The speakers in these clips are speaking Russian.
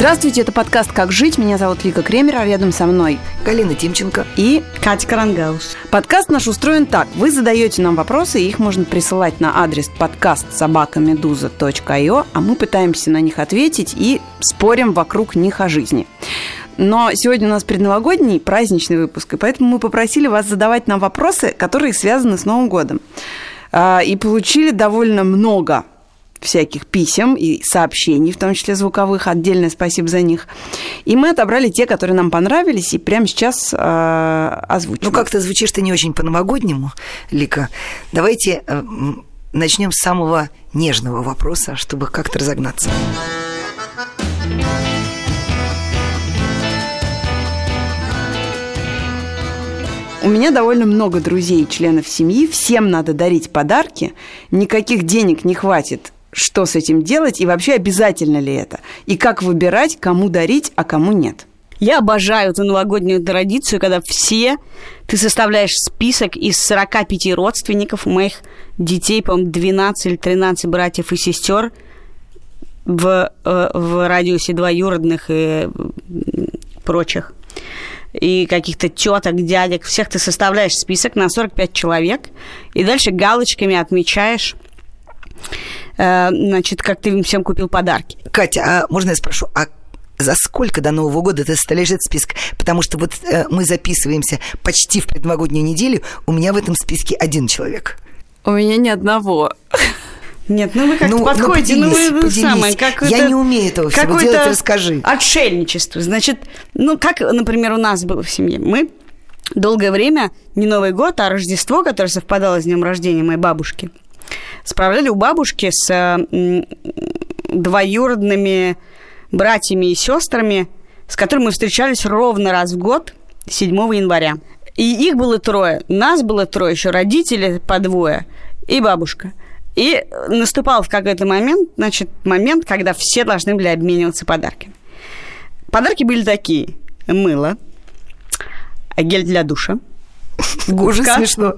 Здравствуйте, это подкаст «Как жить». Меня зовут Вика Кремер, а рядом со мной Галина Тимченко и Катя Карангаус. Подкаст наш устроен так. Вы задаете нам вопросы, и их можно присылать на адрес подкаст собакамедуза.io, а мы пытаемся на них ответить и спорим вокруг них о жизни. Но сегодня у нас предновогодний праздничный выпуск, и поэтому мы попросили вас задавать нам вопросы, которые связаны с Новым годом. А, и получили довольно много всяких писем и сообщений, в том числе звуковых. Отдельное спасибо за них. И мы отобрали те, которые нам понравились, и прямо сейчас э, озвучим. Ну, как-то звучишь ты не очень по-новогоднему, Лика. Давайте э, начнем с самого нежного вопроса, чтобы как-то разогнаться. У меня довольно много друзей и членов семьи. Всем надо дарить подарки. Никаких денег не хватит что с этим делать и вообще обязательно ли это? И как выбирать, кому дарить, а кому нет? Я обожаю эту новогоднюю традицию, когда все, ты составляешь список из 45 родственников моих детей, по-моему, 12 или 13 братьев и сестер в, э, в радиусе двоюродных и прочих и каких-то теток, дядек, всех ты составляешь список на 45 человек, и дальше галочками отмечаешь, значит, как ты им всем купил подарки. Катя, а можно я спрошу, а за сколько до Нового года ты составляешь этот список? Потому что вот э, мы записываемся почти в предновогоднюю неделю, у меня в этом списке один человек. У меня ни одного. Нет, ну вы как-то ну, подходите, ну, поделись, ну вы поделись. самое, как Я не умею этого всего делать, расскажи. Отшельничество. Значит, ну как, например, у нас было в семье. Мы долгое время, не Новый год, а Рождество, которое совпадало с днем рождения моей бабушки, справляли у бабушки с двоюродными братьями и сестрами, с которыми мы встречались ровно раз в год, 7 января. И их было трое. Нас было трое, еще родители по двое и бабушка. И наступал в какой-то момент, значит, момент, когда все должны были обмениваться подарками. Подарки были такие. Мыло, гель для душа, губка. смешно.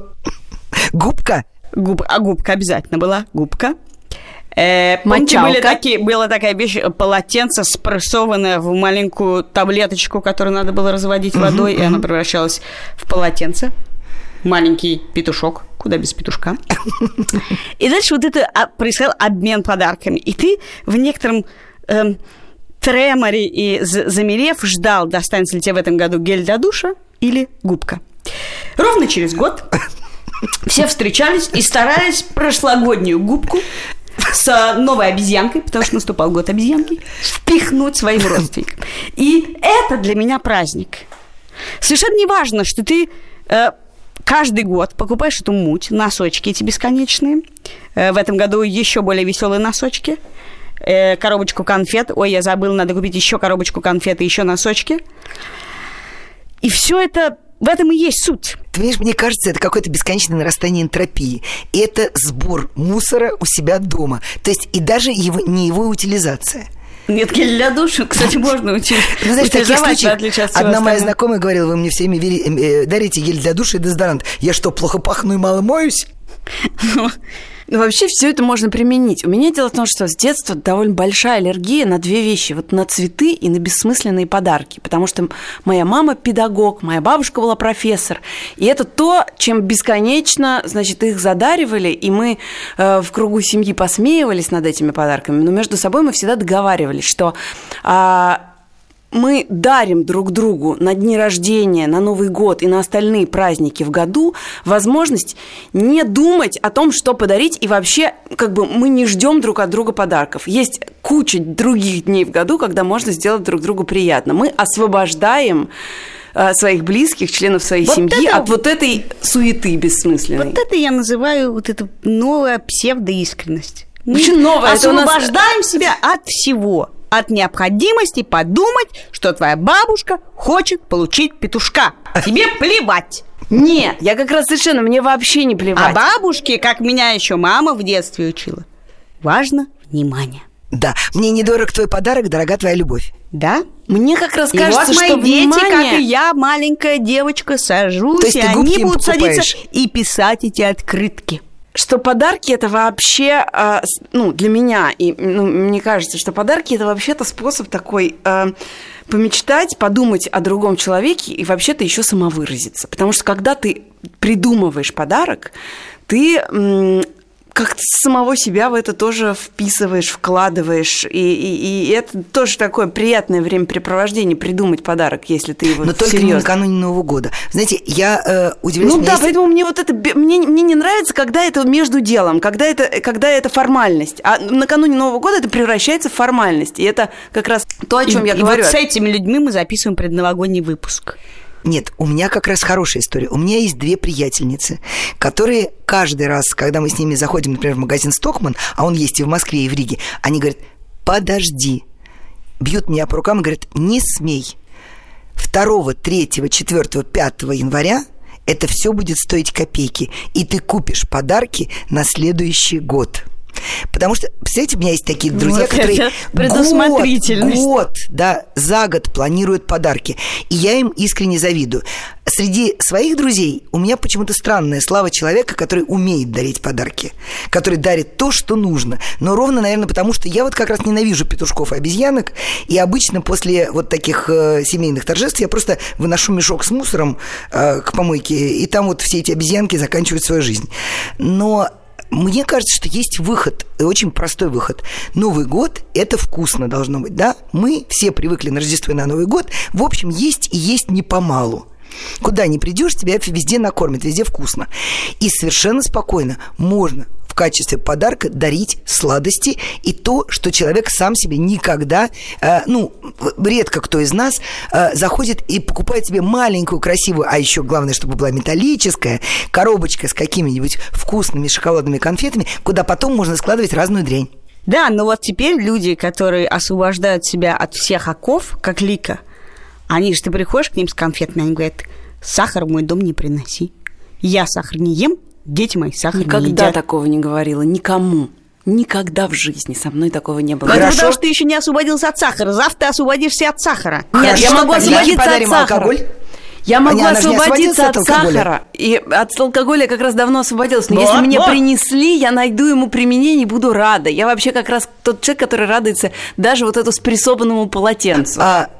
Губка? Губ, а губка обязательно была, губка. Э, помните, были такие, была такая вещь, полотенце, спрессованное в маленькую таблеточку, которую надо было разводить водой, и она превращалась в полотенце. Маленький петушок, куда без петушка. И дальше вот это а, происходил обмен подарками. И ты в некотором эм, треморе и замерев ждал, достанется ли тебе в этом году гель для душа или губка. Ровно через год все встречались и старались прошлогоднюю губку с новой обезьянкой, потому что наступал год обезьянки, впихнуть своим родственникам. И это для меня праздник. Совершенно не важно, что ты э, каждый год покупаешь эту муть, носочки эти бесконечные. Э, в этом году еще более веселые носочки. Э, коробочку конфет. Ой, я забыл, надо купить еще коробочку конфет и еще носочки. И все это в этом и есть суть. Ты понимаешь, мне кажется, это какое-то бесконечное нарастание энтропии. Это сбор мусора у себя дома. То есть и даже его, не его утилизация. Нет, гель для душа, кстати, можно утилизовать. Ну, знаешь, в таких случаях одна моя знакомая говорила, вы мне всеми э, дарите гель для душа и дезодорант. Я что, плохо пахну и мало моюсь? Ну, вообще все это можно применить. У меня дело в том, что с детства довольно большая аллергия на две вещи. Вот на цветы и на бессмысленные подарки. Потому что моя мама педагог, моя бабушка была профессор. И это то, чем бесконечно, значит, их задаривали. И мы э, в кругу семьи посмеивались над этими подарками. Но между собой мы всегда договаривались, что... Э, мы дарим друг другу на дни рождения, на Новый год и на остальные праздники в году возможность не думать о том, что подарить, и вообще как бы мы не ждем друг от друга подарков. Есть куча других дней в году, когда можно сделать друг другу приятно. Мы освобождаем э, своих близких, членов своей вот семьи это, от вот этой суеты бессмысленной. Вот это я называю вот это новая псевдоискренность. Почему новая? Освобождаем нас... себя от всего от необходимости подумать, что твоя бабушка хочет получить петушка. Тебе плевать. Нет, я как раз совершенно, мне вообще не плевать. А бабушке, как меня еще мама в детстве учила, важно внимание. Да, мне недорог твой подарок, дорога твоя любовь. Да? Мне как раз кажется, и вот что мои внимание... дети, как и я, маленькая девочка, сажусь, и они будут покупаешь? садиться и писать эти открытки. Что подарки это вообще, э, ну, для меня, и ну, мне кажется, что подарки это вообще-то способ такой э, помечтать, подумать о другом человеке и вообще-то еще самовыразиться. Потому что когда ты придумываешь подарок, ты как-то самого себя в это тоже вписываешь, вкладываешь. И, и, и это тоже такое приятное времяпрепровождение придумать подарок, если ты его Но только не накануне Нового года. Знаете, я э, удивляюсь... Ну да, есть... поэтому мне вот это... Мне, мне не нравится, когда это между делом, когда это, когда это формальность. А накануне Нового года это превращается в формальность. И это как раз то, о чем и, я и говорю. Вот с этими людьми мы записываем предновогодний выпуск. Нет, у меня как раз хорошая история. У меня есть две приятельницы, которые каждый раз, когда мы с ними заходим, например, в магазин «Стокман», а он есть и в Москве, и в Риге, они говорят, подожди. Бьют меня по рукам и говорят, не смей. 2, 3, 4, 5 января это все будет стоить копейки, и ты купишь подарки на следующий год. Потому что, представляете, у меня есть такие друзья, вот которые предусмотрительность. Год, год, да, за год планируют подарки. И я им искренне завидую. Среди своих друзей у меня почему-то странная слава человека, который умеет дарить подарки, который дарит то, что нужно. Но ровно, наверное, потому что я вот как раз ненавижу петушков и обезьянок, и обычно после вот таких э, семейных торжеств я просто выношу мешок с мусором э, к помойке, и там вот все эти обезьянки заканчивают свою жизнь. Но мне кажется, что есть выход, очень простой выход. Новый год – это вкусно должно быть, да? Мы все привыкли на Рождество и на Новый год. В общем, есть и есть не помалу. Куда ни придешь, тебя везде накормят, везде вкусно. И совершенно спокойно можно в качестве подарка дарить сладости и то, что человек сам себе никогда, э, ну, редко кто из нас э, заходит и покупает себе маленькую, красивую, а еще главное, чтобы была металлическая коробочка с какими-нибудь вкусными шоколадными конфетами, куда потом можно складывать разную дрянь. Да, но вот теперь люди, которые освобождают себя от всех оков, как Лика, они же, ты приходишь к ним с конфетами, они говорят, сахар в мой дом не приноси. Я сахар не ем, дети мои сахар Никогда не едят. такого не говорила, никому. Никогда в жизни со мной такого не было. Это Хорошо. потому что ты еще не освободился от сахара. Завтра ты освободишься от сахара. Нет, я Хорошо, могу освободиться от сахара. алкоголь. Я могу не освободиться от, от сахара. И от алкоголя я как раз давно освободилась. Но Вот, если мне вот. принесли, я найду ему применение и буду рада. Я вообще как раз тот человек, который радуется даже вот эту спрессованному полотенцу. А,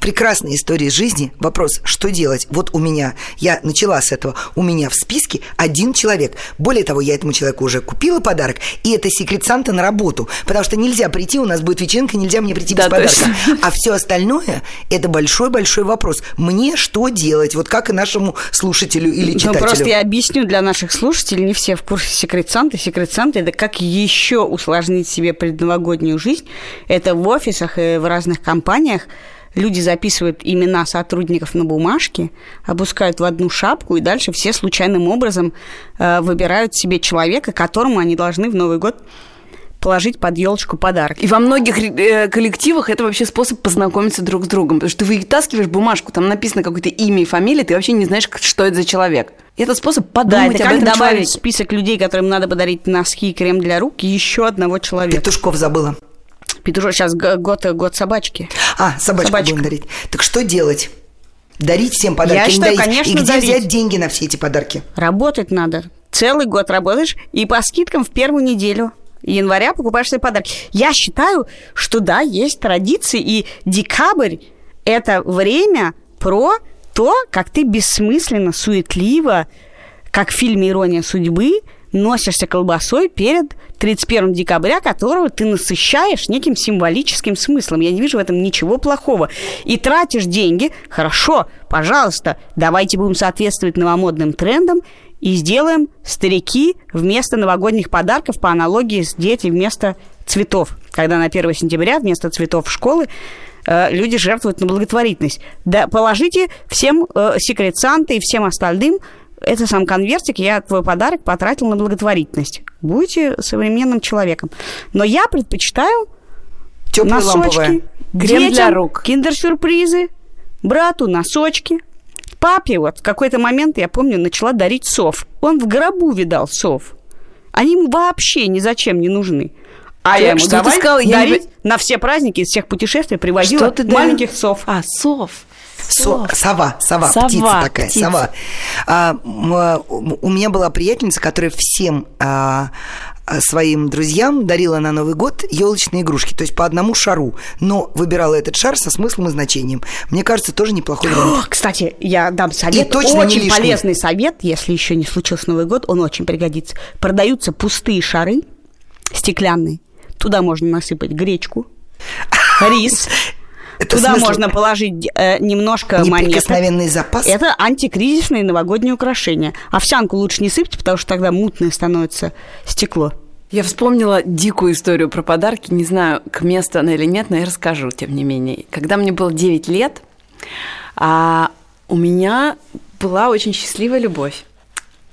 прекрасная история жизни. Вопрос, что делать? Вот у меня, я начала с этого, у меня в списке один человек. Более того, я этому человеку уже купила подарок, и это секрет Санта на работу. Потому что нельзя прийти, у нас будет вечеринка, нельзя мне прийти без Да, подарка. точно. А все остальное – это большой-большой вопрос. Мне что делать? Вот как и нашему слушателю или Ну, читателю. просто я объясню для наших слушателей, не все в курсе секрет Санты. Секрет Санты – это как еще усложнить себе предновогоднюю жизнь. Это в офисах и в разных компаниях люди записывают имена сотрудников на бумажке, опускают в одну шапку, и дальше все случайным образом э, выбирают себе человека, которому они должны в Новый год положить под елочку подарок. И во многих э, коллективах это вообще способ познакомиться друг с другом. Потому что ты вытаскиваешь бумажку, там написано какое-то имя и фамилия, ты вообще не знаешь, что это за человек. И это способ Да, подумать это об как этом добавить человеке. список людей, которым надо подарить носки и крем для рук, еще одного человека. Петушков забыла. Петушок, сейчас год, год собачки. А, собачку Собачка. будем дарить. Так что делать? Дарить всем подарки? Я считаю, конечно, И где дарить. взять деньги на все эти подарки? Работать надо. Целый год работаешь, и по скидкам в первую неделю января покупаешь себе подарки. Я считаю, что да, есть традиции, и декабрь – это время про то, как ты бессмысленно, суетливо, как в фильме «Ирония судьбы», носишься колбасой перед 31 декабря, которого ты насыщаешь неким символическим смыслом. Я не вижу в этом ничего плохого. И тратишь деньги, хорошо, пожалуйста, давайте будем соответствовать новомодным трендам и сделаем старики вместо новогодних подарков по аналогии с дети вместо цветов. Когда на 1 сентября вместо цветов школы э, люди жертвуют на благотворительность. Да, положите всем э, секрет Санты и всем остальным это сам конвертик, я твой подарок потратил на благотворительность. Будете современным человеком. Но я предпочитаю ламповая. носочки, Крем детям, для рук. киндер-сюрпризы, брату носочки. Папе вот в какой-то момент, я помню, начала дарить сов. Он в гробу видал сов. Они ему вообще ни зачем не нужны. А я ему Что ты давай? Я не дарить на все праздники из всех путешествий привозила Что ты маленьких сов. А, сов. Со, сова, сова, сова, птица такая, птица. сова. А, у меня была приятельница, которая всем а, а, своим друзьям дарила на Новый год елочные игрушки, то есть по одному шару, но выбирала этот шар со смыслом и значением. Мне кажется, тоже неплохой вариант. Кстати, я дам совет, и точно очень полезный совет, если еще не случился Новый год, он очень пригодится. Продаются пустые шары стеклянные, туда можно насыпать гречку, рис, это Туда смысле... можно положить э, немножко монет. запас? Это антикризисные новогодние украшения. Овсянку лучше не сыпьте, потому что тогда мутное становится стекло. Я вспомнила дикую историю про подарки. Не знаю, к месту она или нет, но я расскажу, тем не менее. Когда мне было 9 лет, а у меня была очень счастливая любовь.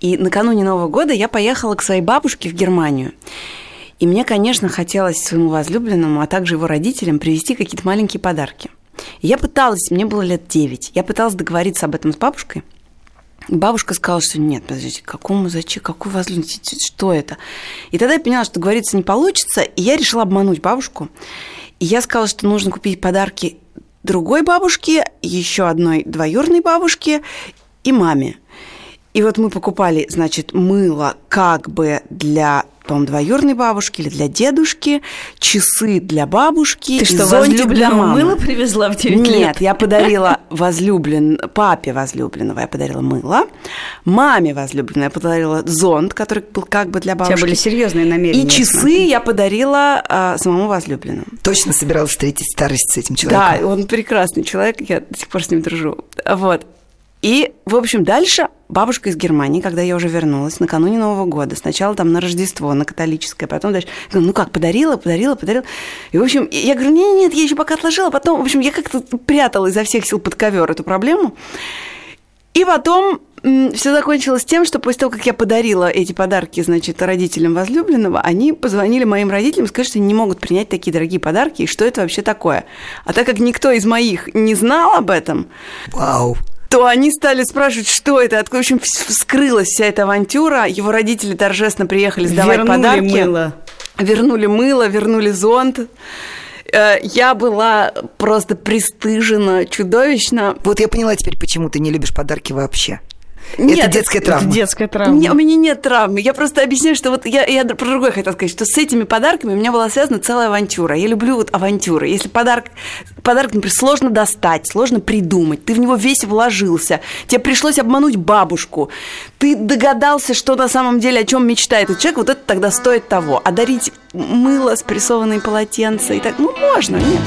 И накануне Нового года я поехала к своей бабушке в Германию. И мне, конечно, хотелось своему возлюбленному, а также его родителям привезти какие-то маленькие подарки. И я пыталась, мне было лет 9, я пыталась договориться об этом с бабушкой. Бабушка сказала, что нет, подождите, какому зачем, какой возлюбленный, что это? И тогда я поняла, что договориться не получится, и я решила обмануть бабушку. И я сказала, что нужно купить подарки другой бабушке, еще одной двоюродной бабушке и маме. И вот мы покупали, значит, мыло как бы для по-моему, двоюродной бабушки или для дедушки, часы для бабушки. Ты что, возлюбленному мыло привезла в 9 лет? Нет, я подарила возлюблен... папе возлюбленного я подарила мыло, маме возлюбленной я подарила зонт, который был как бы для бабушки. У тебя были серьезные намерения. И часы я подарила а, самому возлюбленному. Точно собиралась встретить старость с этим человеком? Да, он прекрасный человек, я до сих пор с ним дружу. Вот. И, в общем, дальше бабушка из Германии, когда я уже вернулась, накануне Нового года, сначала там на Рождество, на католическое, потом дальше, ну как, подарила, подарила, подарила. И, в общем, я говорю, нет, нет, я еще пока отложила, потом, в общем, я как-то прятала изо всех сил под ковер эту проблему. И потом все закончилось тем, что после того, как я подарила эти подарки, значит, родителям возлюбленного, они позвонили моим родителям сказали, что они не могут принять такие дорогие подарки, и что это вообще такое. А так как никто из моих не знал об этом, Вау то они стали спрашивать, что это, откуда, в общем, вскрылась вся эта авантюра. Его родители торжественно приехали сдавать вернули подарки. Мыло. Вернули мыло, вернули зонт. Э, я была просто пристыжена чудовищно. Вот я поняла теперь, почему ты не любишь подарки вообще. Нет, это детская травма. Это детская травма. Не, у меня нет травмы. Я просто объясняю, что вот я, я про другое хотела сказать, что с этими подарками у меня была связана целая авантюра. Я люблю вот авантюры. Если подарок, подарок, например, сложно достать, сложно придумать, ты в него весь вложился, тебе пришлось обмануть бабушку, ты догадался, что на самом деле, о чем мечтает этот человек, вот это тогда стоит того. А дарить мыло, спрессованные полотенца и так, ну, можно, нет.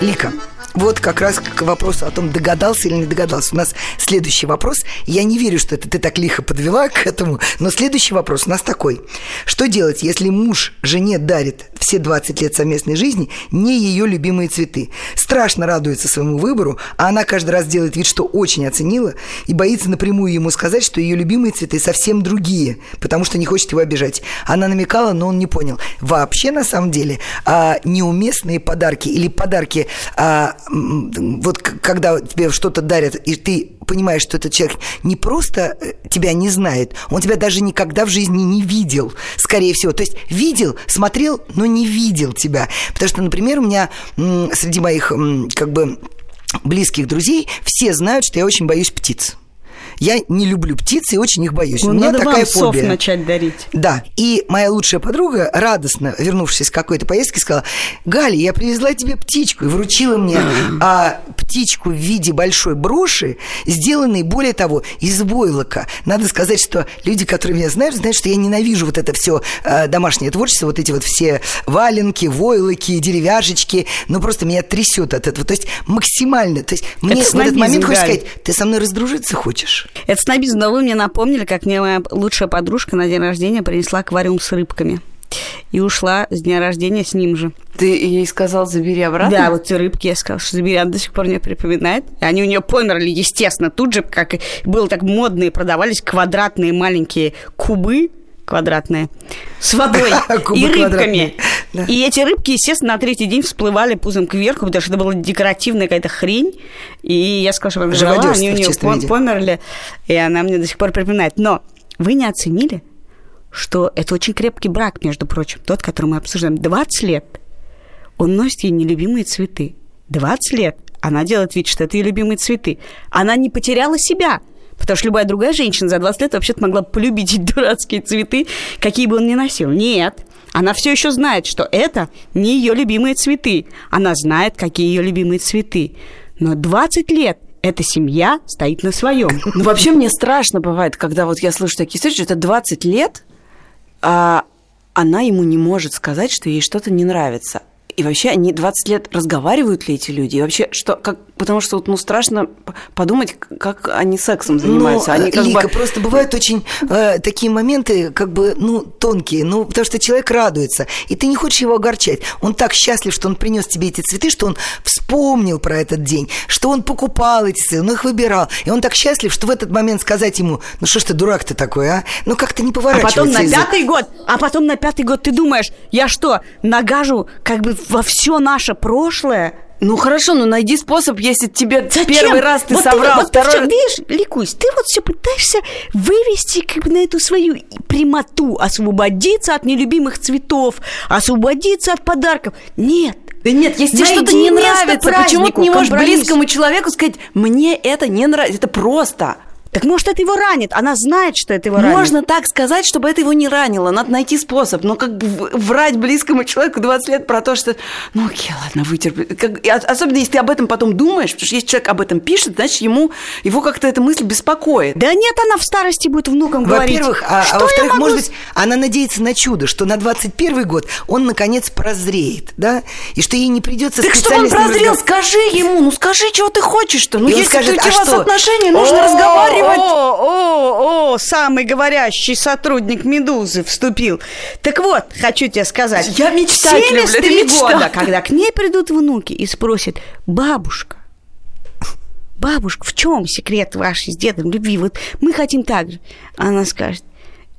Лика, вот как раз к вопросу о том, догадался или не догадался. У нас следующий вопрос. Я не верю, что это ты так лихо подвела к этому, но следующий вопрос у нас такой. Что делать, если муж жене дарит все 20 лет совместной жизни не ее любимые цветы? Страшно радуется своему выбору, а она каждый раз делает вид, что очень оценила и боится напрямую ему сказать, что ее любимые цветы совсем другие, потому что не хочет его обижать. Она намекала, но он не понял. Вообще, на самом деле, а, неуместные подарки или подарки а, вот когда тебе что-то дарят, и ты понимаешь, что этот человек не просто э, тебя не знает, он тебя даже никогда в жизни не видел, скорее всего. То есть видел, смотрел, но не видел тебя. Потому что, например, у меня среди моих как бы близких друзей все знают, что я очень боюсь птиц. Я не люблю птиц и очень их боюсь. Ну, У меня надо такая вам фобия. начать дарить. Да. И моя лучшая подруга, радостно вернувшись с какой-то поездки, сказала, Галя, я привезла тебе птичку. И вручила мне а, птичку в виде большой броши, сделанной, более того, из войлока. Надо сказать, что люди, которые меня знают, знают, что я ненавижу вот это все а, домашнее творчество, вот эти вот все валенки, войлоки, деревяшечки. Ну, просто меня трясет от этого. То есть максимально. То есть мне в этот момент хочется сказать, ты со мной раздружиться хочешь? Это снобизм, но вы мне напомнили, как мне моя лучшая подружка на день рождения принесла аквариум с рыбками. И ушла с дня рождения с ним же. Ты ей сказал, забери обратно? Да, вот те рыбки я сказала, что забери. Она до сих пор мне припоминает. И они у нее померли, естественно, тут же, как было так модные, продавались квадратные маленькие кубы квадратные с водой и рыбками. И эти рыбки, естественно, на третий день всплывали пузом кверху, потому что это была декоративная какая-то хрень. И я сказала, что они у нее померли, и она мне до сих пор припоминает. Но вы не оценили, что это очень крепкий брак, между прочим, тот, который мы обсуждаем. 20 лет он носит ей нелюбимые цветы. 20 лет она делает вид, что это ее любимые цветы. Она не потеряла себя. Потому что любая другая женщина за 20 лет вообще-то могла полюбить эти дурацкие цветы, какие бы он ни носил. Нет, она все еще знает, что это не ее любимые цветы. Она знает, какие ее любимые цветы. Но 20 лет эта семья стоит на своем. Ну, вообще мне страшно бывает, когда вот я слышу такие истории, что это 20 лет, а она ему не может сказать, что ей что-то не нравится. И вообще они 20 лет разговаривают ли эти люди? И вообще, что, как, потому что вот, ну, страшно подумать, как они сексом ну, занимаются. Ну, они как Лика, бы... просто бывают очень э, такие моменты, как бы, ну, тонкие, ну, потому что человек радуется, и ты не хочешь его огорчать. Он так счастлив, что он принес тебе эти цветы, что он вспомнил про этот день, что он покупал эти цветы, он их выбирал. И он так счастлив, что в этот момент сказать ему, ну, что ж ты дурак ты такой, а? Ну, как-то не поворачивается. А потом на язык. пятый год, а потом на пятый год ты думаешь, я что, нагажу как бы во все наше прошлое. Ну хорошо, ну найди способ, если тебе Зачем? первый раз ты вот соврал, ты, вот второй... Ты, видишь, Ликусь, ты вот все пытаешься вывести как бы на эту свою прямоту, освободиться от нелюбимых цветов, освободиться от подарков. Нет, да нет, если тебе что-то не нравится, почему ты не можешь близкому человеку сказать, мне это не нравится, это просто. Так может, это его ранит? Она знает, что это его ранит. Можно так сказать, чтобы это его не ранило. Надо найти способ. Но как бы врать близкому человеку 20 лет про то, что... Ну, окей, ладно, вытерпи. Как... Особенно, если ты об этом потом думаешь, потому что если человек об этом пишет, значит, ему его как-то эта мысль беспокоит. Да нет, она в старости будет внукам говорить. Во-первых, а, а во-вторых, могу... может быть, она надеется на чудо, что на 21 год он, наконец, прозреет, да? И что ей не придется так что он прозрел? Скажи ему, ну скажи, чего ты хочешь-то. Ну, если скажет, у тебя а что? отношения, нужно разговаривать разговаривать. О, о, о, самый говорящий сотрудник «Медузы» вступил. Так вот, хочу тебе сказать. Я мечтать 73 люблю, года, когда к ней придут внуки и спросят, бабушка, бабушка, в чем секрет вашей с дедом любви? Вот мы хотим так же. Она скажет,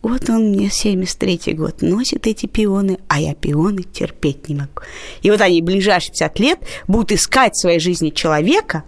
вот он мне 73-й год носит эти пионы, а я пионы терпеть не могу. И вот они ближайшие 50 лет будут искать в своей жизни человека,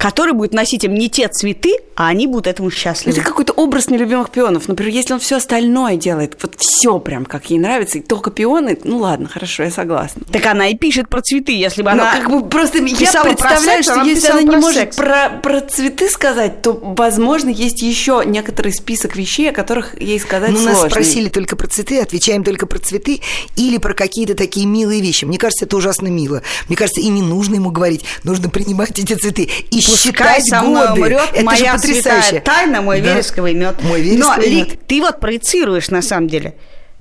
который будет носить им не те цветы, а они будут этому счастливы. Это какой-то образ нелюбимых пионов. Например, если он все остальное делает, вот все прям, как ей нравится, и только пионы, ну ладно, хорошо, я согласна. Так она и пишет про цветы, если бы она... Ну, как бы просто я представляю, секс, что если она не может про, про цветы сказать, то, возможно, есть еще некоторый список вещей, о которых ей сказать ну, сложно. нас спросили только про цветы, отвечаем только про цветы или про какие-то такие милые вещи. Мне кажется, это ужасно мило. Мне кажется, и не нужно ему говорить, нужно принимать эти цветы и Пускай со мной годы. умрет это моя святая тайна, мой да. вересковый мед. Мой вересковый Но, мед. Ты вот проецируешь на самом деле.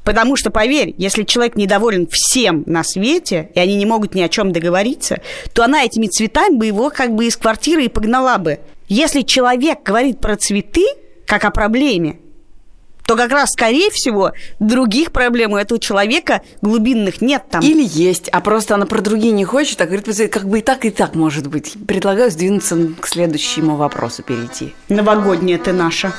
Потому что, поверь, если человек недоволен всем на свете, и они не могут ни о чем договориться, то она этими цветами бы его как бы из квартиры и погнала бы. Если человек говорит про цветы, как о проблеме, то как раз, скорее всего, других проблем у этого человека глубинных нет там. Или есть, а просто она про другие не хочет, а говорит, как бы и так, и так может быть. Предлагаю сдвинуться к следующему вопросу перейти. Новогодняя ты наша.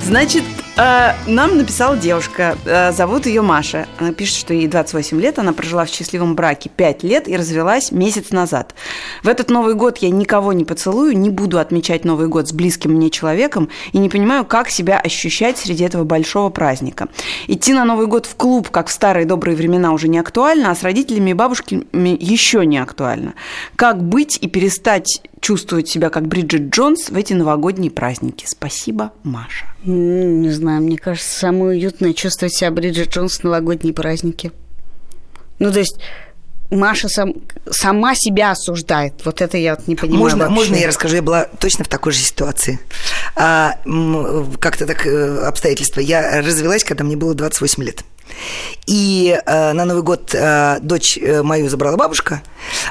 Значит, нам написала девушка, э, зовут ее Маша. Она пишет, что ей 28 лет, она прожила в счастливом браке 5 лет и развелась месяц назад. В этот Новый год я никого не поцелую, не буду отмечать Новый год с близким мне человеком и не понимаю, как себя ощущать среди этого большого праздника. Идти на Новый год в клуб, как в старые добрые времена, уже не актуально, а с родителями и бабушками еще не актуально. Как быть и перестать чувствовать себя как Бриджит Джонс в эти новогодние праздники? Спасибо, Маша. Не знаю, мне кажется, самое уютное чувствовать себя Бриджит Джонс в новогодние праздники. Ну, то есть Маша сам, сама себя осуждает. Вот это я вот не понимаю можно, вообще. Можно я расскажу? Я была точно в такой же ситуации. А, как-то так э, обстоятельства. Я развелась, когда мне было 28 лет. И а, на Новый год а, дочь мою забрала бабушка,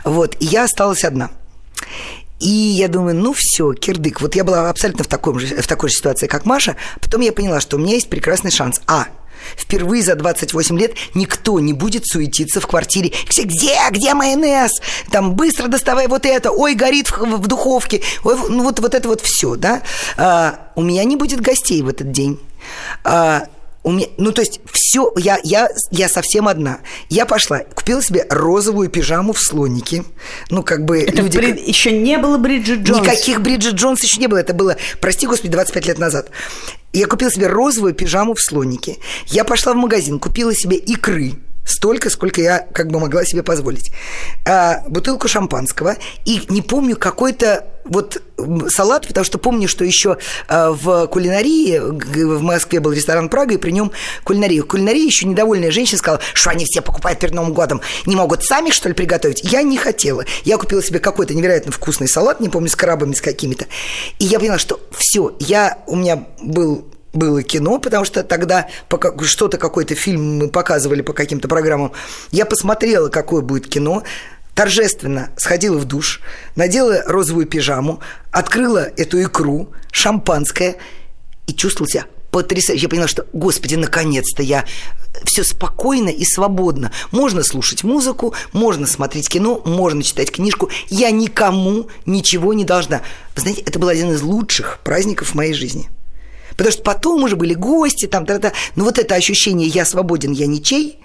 вот, и я осталась одна. И я думаю, ну все, кирдык. Вот я была абсолютно в, таком же, в такой же ситуации, как Маша. Потом я поняла, что у меня есть прекрасный шанс. А, Впервые за 28 лет никто не будет суетиться в квартире. Где, где майонез? Там быстро доставай вот это. Ой, горит в, в духовке. Ой, ну вот, вот это вот все, да? А, у меня не будет гостей в этот день. А, у меня, ну, то есть, все, я, я, я совсем одна. Я пошла, купила себе розовую пижаму в слонике. Ну, как бы Это люди... Брид... Еще не было Бриджит Джонс. Никаких Бриджит Джонс еще не было. Это было, прости господи, 25 лет назад. Я купила себе розовую пижаму в слонике. Я пошла в магазин, купила себе икры Столько, сколько я как бы могла себе позволить. А, бутылку шампанского. И не помню какой-то вот салат, потому что помню, что еще а, в кулинарии в Москве был ресторан Прага, и при нем кулинария. В кулинарии еще недовольная женщина сказала, что они все покупают перед Новым годом. Не могут сами, что ли, приготовить? Я не хотела. Я купила себе какой-то невероятно вкусный салат, не помню, с крабами, с какими-то. И я поняла, что все, я, у меня был было кино, потому что тогда что-то, какой-то фильм мы показывали по каким-то программам. Я посмотрела, какое будет кино, торжественно сходила в душ, надела розовую пижаму, открыла эту икру, шампанское и чувствовала себя потрясающе. Я поняла, что, господи, наконец-то я все спокойно и свободно. Можно слушать музыку, можно смотреть кино, можно читать книжку. Я никому ничего не должна. Вы знаете, это был один из лучших праздников в моей жизни. Потому что потом уже были гости, там, та -та. но вот это ощущение «я свободен, я ничей»,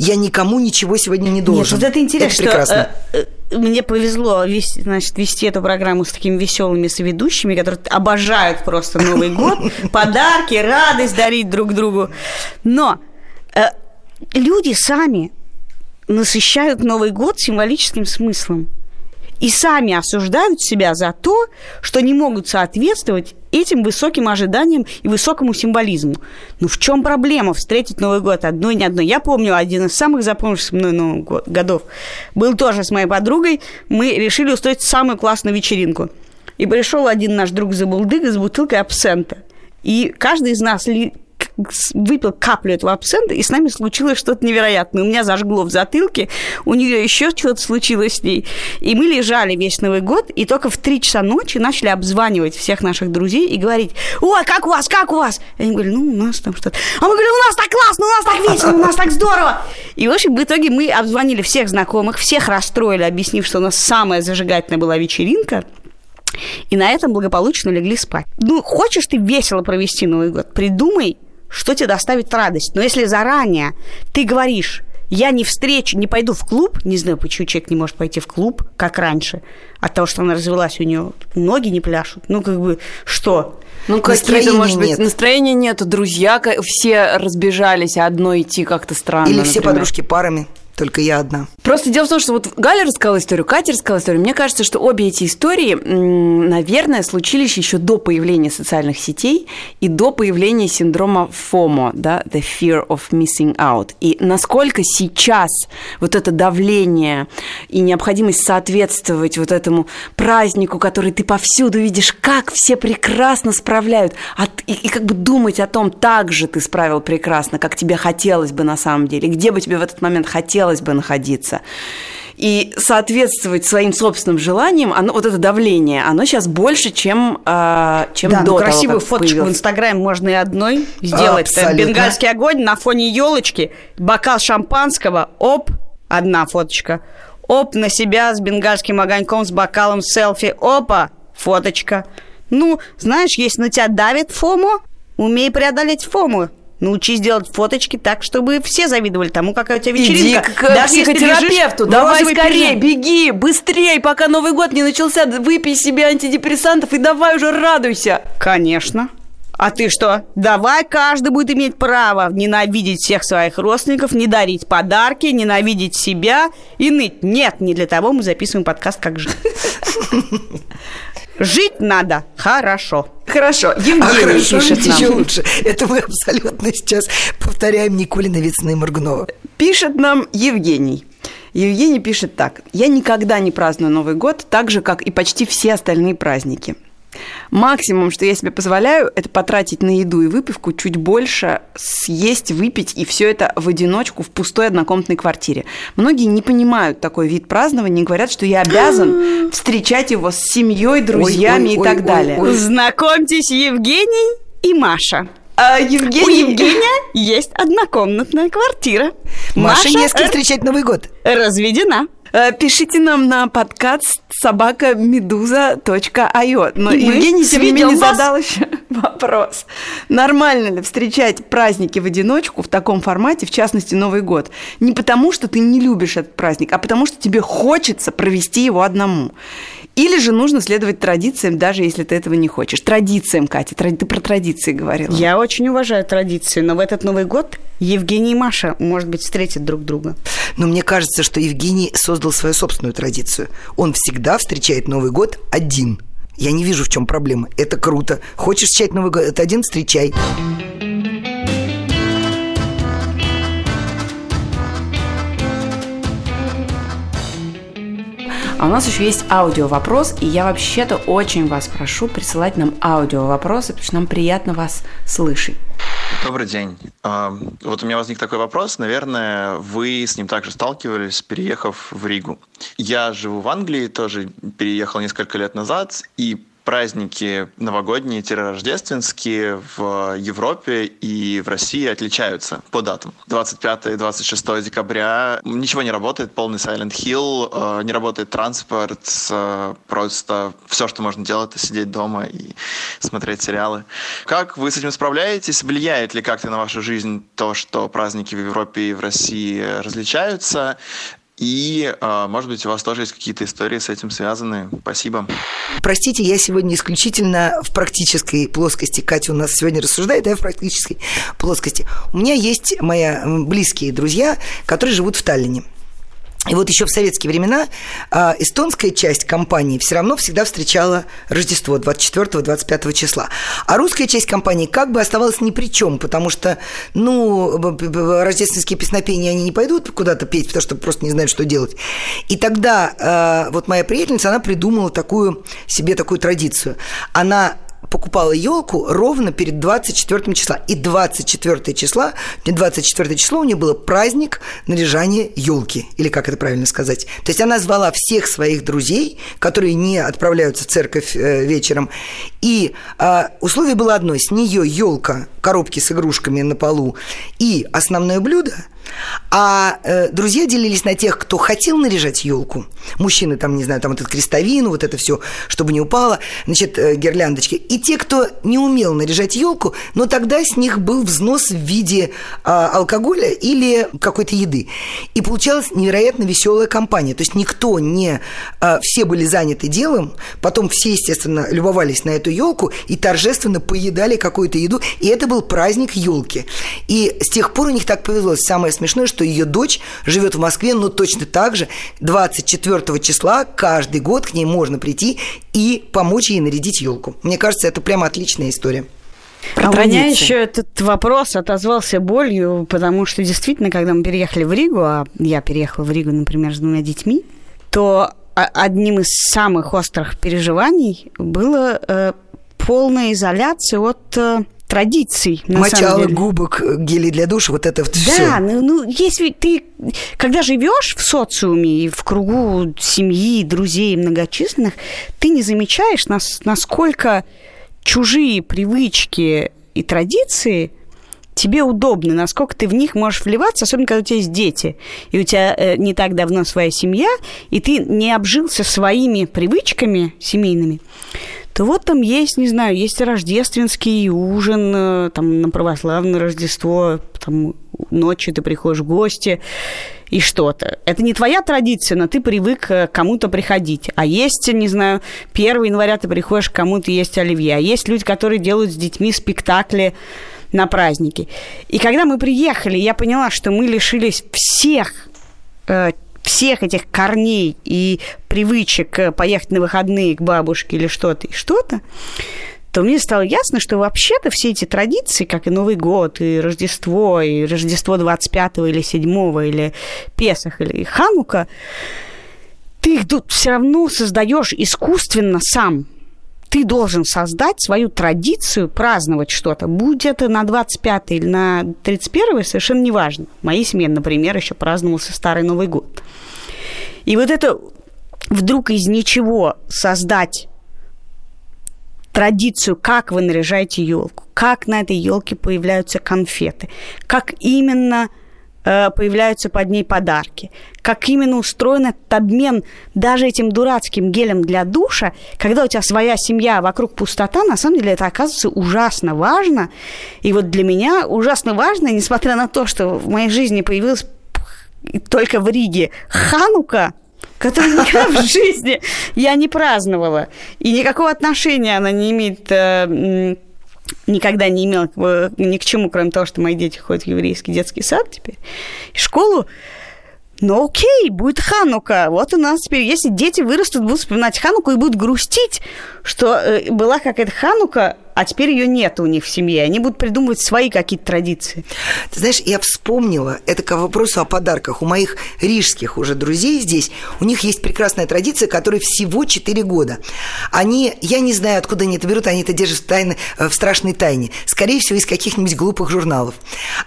я никому ничего сегодня не должен. Нет, вот это интересно, это что прекрасно. Э, э, мне повезло вести, значит, вести эту программу с такими веселыми соведущими, которые обожают просто Новый год, подарки, радость дарить друг другу. Но э, люди сами насыщают Новый год символическим смыслом и сами осуждают себя за то, что не могут соответствовать этим высоким ожиданиям и высокому символизму. Ну в чем проблема встретить Новый год одной не одной? Я помню один из самых запомнившихся мной Новых год, годов. Был тоже с моей подругой. Мы решили устроить самую классную вечеринку. И пришел один наш друг Забулдыга с бутылкой абсента. И каждый из нас выпил каплю этого абсента, и с нами случилось что-то невероятное. У меня зажгло в затылке, у нее еще что-то случилось с ней. И мы лежали весь Новый год, и только в 3 часа ночи начали обзванивать всех наших друзей и говорить, ой, как у вас, как у вас? И они говорили, ну, у нас там что-то. А мы говорим, у нас так классно, у нас так весело, у нас так здорово. И, в общем, в итоге мы обзвонили всех знакомых, всех расстроили, объяснив, что у нас самая зажигательная была вечеринка, и на этом благополучно легли спать. Ну, хочешь ты весело провести Новый год? Придумай что тебе доставит радость. Но если заранее ты говоришь, я не встречу, не пойду в клуб, не знаю, почему человек не может пойти в клуб, как раньше, от того, что она развелась, у нее ноги не пляшут. Ну, как бы, что? Ну, какие-то, может быть, нет. настроения нету, друзья все разбежались, а одно идти как-то странно. Или все например. подружки парами только я одна. Просто дело в том, что вот Галя рассказала историю, Катя рассказала историю. Мне кажется, что обе эти истории, наверное, случились еще до появления социальных сетей и до появления синдрома FOMO, да, the fear of missing out. И насколько сейчас вот это давление и необходимость соответствовать вот этому празднику, который ты повсюду видишь, как все прекрасно справляют, и, и как бы думать о том, так же ты справил прекрасно, как тебе хотелось бы на самом деле, где бы тебе в этот момент хотелось хотелось бы находиться. И соответствовать своим собственным желаниям, оно, вот это давление, оно сейчас больше, чем, э, чем да, до ну, того, красивую фоточку появился. в Инстаграме можно и одной сделать. Абсолютно. Бенгальский огонь на фоне елочки, бокал шампанского, оп, одна фоточка. Оп, на себя с бенгальским огоньком, с бокалом селфи, опа, фоточка. Ну, знаешь, если на тебя давит фому, умей преодолеть фому. Научись делать фоточки так, чтобы все завидовали тому, какая у тебя вечеринка. Иди к Даже психотерапевту, давай скорее, пижам. беги, быстрее, пока Новый год не начался, выпей себе антидепрессантов и давай уже радуйся. Конечно. А ты что? Давай каждый будет иметь право ненавидеть всех своих родственников, не дарить подарки, ненавидеть себя и ныть. Нет, не для того мы записываем подкаст «Как жить». Жить надо хорошо. Хорошо. Евгений а пишет нам. еще лучше. Это мы абсолютно сейчас повторяем Николина Вицина и Моргунова. Пишет нам Евгений. Евгений пишет так. «Я никогда не праздную Новый год, так же, как и почти все остальные праздники. Максимум, что я себе позволяю, это потратить на еду и выпивку чуть больше, съесть, выпить, и все это в одиночку в пустой однокомнатной квартире. Многие не понимают такой вид празднования и говорят, что я обязан встречать его с семьей, друзьями ой, ой, и так ой, далее. Ой, ой. Знакомьтесь, Евгений и Маша. А, Евгений... У Евгения есть однокомнатная квартира. Маша, Маша не с кем встречать Новый год. Разведена. Э, пишите нам на подкаст собака медуза.io. Но и Евгений, тем не менее, задал еще вопрос. Нормально ли встречать праздники в одиночку в таком формате, в частности, Новый год? Не потому, что ты не любишь этот праздник, а потому, что тебе хочется провести его одному. Или же нужно следовать традициям, даже если ты этого не хочешь. Традициям, Катя, ты про традиции говорила. Я очень уважаю традиции, но в этот Новый год Евгений и Маша, может быть, встретят друг друга. Но мне кажется, что Евгений создал свою собственную традицию. Он всегда встречает Новый год один. Я не вижу, в чем проблема. Это круто. Хочешь встречать Новый год один, встречай. А у нас еще есть аудио вопрос, и я вообще-то очень вас прошу присылать нам аудио вопросы, потому что нам приятно вас слышать. Добрый день. Вот у меня возник такой вопрос. Наверное, вы с ним также сталкивались, переехав в Ригу. Я живу в Англии, тоже переехал несколько лет назад, и праздники новогодние, рождественские в Европе и в России отличаются по датам. 25 и 26 декабря ничего не работает, полный Silent Hill, э, не работает транспорт, э, просто все, что можно делать, это сидеть дома и смотреть сериалы. Как вы с этим справляетесь? Влияет ли как-то на вашу жизнь то, что праздники в Европе и в России различаются? И, а, может быть, у вас тоже есть какие-то истории с этим связаны. Спасибо. Простите, я сегодня исключительно в практической плоскости. Катя у нас сегодня рассуждает, а я в практической плоскости. У меня есть мои близкие друзья, которые живут в Таллине. И вот еще в советские времена э, эстонская часть компании все равно всегда встречала Рождество 24-25 числа. А русская часть компании как бы оставалась ни при чем, потому что, ну, рождественские песнопения, они не пойдут куда-то петь, потому что просто не знают, что делать. И тогда э, вот моя приятельница, она придумала такую себе такую традицию. Она покупала елку ровно перед 24 числа. И 24 числа, 24 число у нее было праздник наряжания елки. Или как это правильно сказать? То есть она звала всех своих друзей, которые не отправляются в церковь э, вечером. И э, условие было одно. С нее елка, коробки с игрушками на полу и основное блюдо – а э, друзья делились на тех, кто хотел наряжать елку. Мужчины там, не знаю, там этот крестовину, вот это все, чтобы не упало, значит, э, гирляндочки. И те, кто не умел наряжать елку, но тогда с них был взнос в виде э, алкоголя или какой-то еды. И получалась невероятно веселая компания. То есть никто не... Э, все были заняты делом, потом все, естественно, любовались на эту елку и торжественно поедали какую-то еду. И это был праздник елки. И с тех пор у них так повезло. Самое смешное, что ее дочь живет в Москве, но точно так же 24 числа каждый год к ней можно прийти и помочь ей нарядить елку. Мне кажется, это прямо отличная история. а у меня еще этот вопрос отозвался болью, потому что действительно, когда мы переехали в Ригу, а я переехала в Ригу, например, с двумя детьми, то одним из самых острых переживаний было э, полная изоляция от э, традиций. На Мочало губок, гели для душа, вот это вот да, все. Да, ну, ну если ты, когда живешь в социуме и в кругу семьи, друзей многочисленных, ты не замечаешь, нас, насколько чужие привычки и традиции тебе удобны, насколько ты в них можешь вливаться, особенно когда у тебя есть дети, и у тебя э, не так давно своя семья, и ты не обжился своими привычками семейными, то вот там есть, не знаю, есть рождественский ужин, э, там на православное Рождество, там ночью ты приходишь в гости и что-то. Это не твоя традиция, но ты привык э, кому-то приходить. А есть, не знаю, 1 января ты приходишь к кому-то есть оливье. А есть люди, которые делают с детьми спектакли на праздники. И когда мы приехали, я поняла, что мы лишились всех э, всех этих корней и привычек э, поехать на выходные к бабушке или что-то и что-то, то мне стало ясно, что вообще-то все эти традиции, как и Новый год, и Рождество, и Рождество 25 или 7 или Песах, или Ханука, ты их тут все равно создаешь искусственно сам – ты должен создать свою традицию праздновать что-то. Будь это на 25 или на 31, совершенно неважно. В моей семье, например, еще праздновался Старый Новый год. И вот это вдруг из ничего создать традицию, как вы наряжаете елку, как на этой елке появляются конфеты, как именно появляются под ней подарки. Как именно устроен этот обмен даже этим дурацким гелем для душа, когда у тебя своя семья, вокруг пустота, на самом деле это оказывается ужасно важно. И вот для меня ужасно важно, несмотря на то, что в моей жизни появилась только в Риге Ханука, которую никогда в жизни я не праздновала. И никакого отношения она не имеет э, никогда не имел ни к чему, кроме того, что мои дети ходят в еврейский детский сад теперь, и школу, ну окей, будет Ханука. Вот у нас теперь, если дети вырастут, будут вспоминать Хануку и будут грустить, что э, была какая-то Ханука, а теперь ее нет у них в семье. Они будут придумывать свои какие-то традиции. Ты знаешь, я вспомнила, это к вопросу о подарках. У моих рижских уже друзей здесь, у них есть прекрасная традиция, которой всего 4 года. Они, я не знаю, откуда они это берут, они это держат в, тайне, э, в страшной тайне. Скорее всего, из каких-нибудь глупых журналов.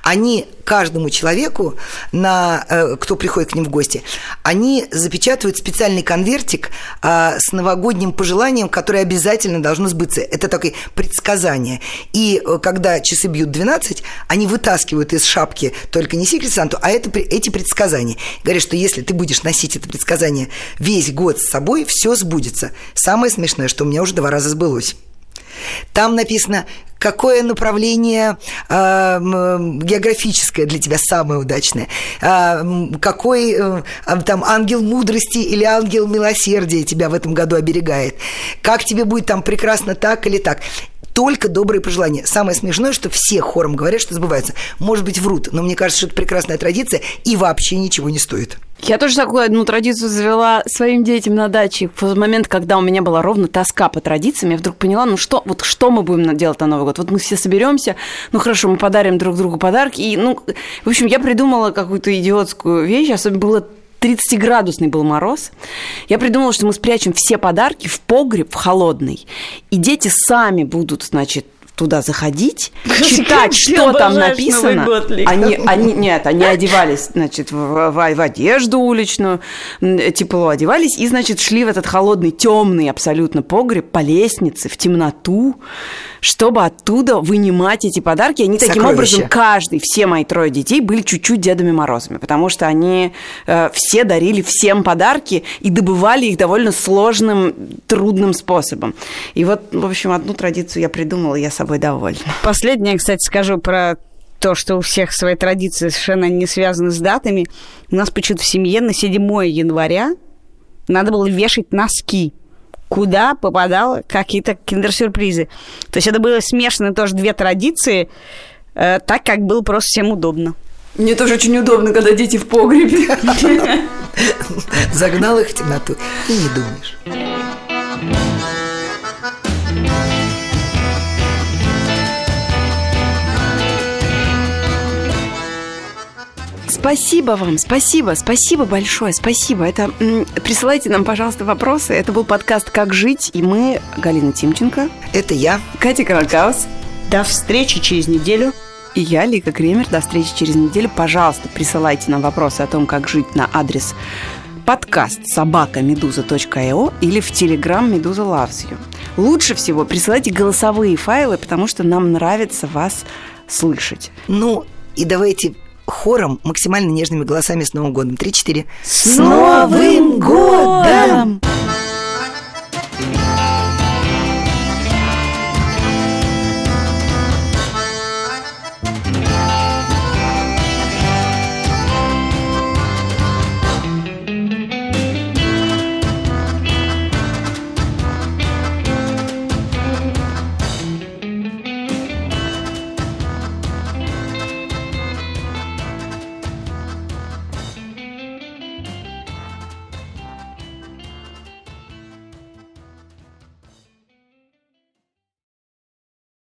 Они каждому человеку, на, э, кто приходит к ним в гости, они запечатывают специальный конвертик а, с новогодним пожеланием, которое обязательно должно сбыться. Это такой предсказание. И э, когда часы бьют 12, они вытаскивают из шапки только не секрет Санту, а это, эти предсказания. Говорят, что если ты будешь носить это предсказание весь год с собой, все сбудется. Самое смешное, что у меня уже два раза сбылось. Там написано, какое направление э, географическое для тебя самое удачное, э, какой э, там ангел мудрости или ангел милосердия тебя в этом году оберегает, как тебе будет там прекрасно так или так только добрые пожелания. Самое смешное, что все хором говорят, что сбывается. Может быть, врут, но мне кажется, что это прекрасная традиция и вообще ничего не стоит. Я тоже такую одну традицию завела своим детям на даче. В момент, когда у меня была ровно тоска по традициям, я вдруг поняла, ну что, вот что мы будем делать на Новый год? Вот мы все соберемся, ну хорошо, мы подарим друг другу подарки. И, ну, в общем, я придумала какую-то идиотскую вещь, особенно было 30-градусный был мороз. Я придумала, что мы спрячем все подарки в погреб, в холодный. И дети сами будут, значит, туда заходить, читать, что там написано. Они, они, нет, они одевались, значит, в, в, в одежду уличную, тепло одевались, и, значит, шли в этот холодный, темный абсолютно погреб по лестнице в темноту, чтобы оттуда вынимать эти подарки. Они Сокровища. таким образом, каждый, все мои трое детей были чуть-чуть Дедами Морозами, потому что они э, все дарили всем подарки и добывали их довольно сложным, трудным способом. И вот, в общем, одну традицию я придумала, я собой довольна. Последнее, кстати, скажу про то, что у всех свои традиции совершенно не связаны с датами. У нас почему-то в семье на 7 января надо было вешать носки куда попадал какие-то киндер-сюрпризы. То есть это было смешаны тоже две традиции, э, так как было просто всем удобно. Мне тоже очень удобно, когда дети в погребе. Загнал их в темноту и не думаешь. Спасибо вам, спасибо, спасибо большое, спасибо. Это присылайте нам, пожалуйста, вопросы. Это был подкаст «Как жить», и мы, Галина Тимченко. Это я. Катя Каракаус. До встречи через неделю. И я, Лика Кремер. До встречи через неделю. Пожалуйста, присылайте нам вопросы о том, как жить на адрес подкаст собака медуза.io или в телеграм Медуза Loves You. Лучше всего присылайте голосовые файлы, потому что нам нравится вас слышать. Ну, и давайте хором, максимально нежными голосами с Новым годом. Три-четыре. С Новым годом!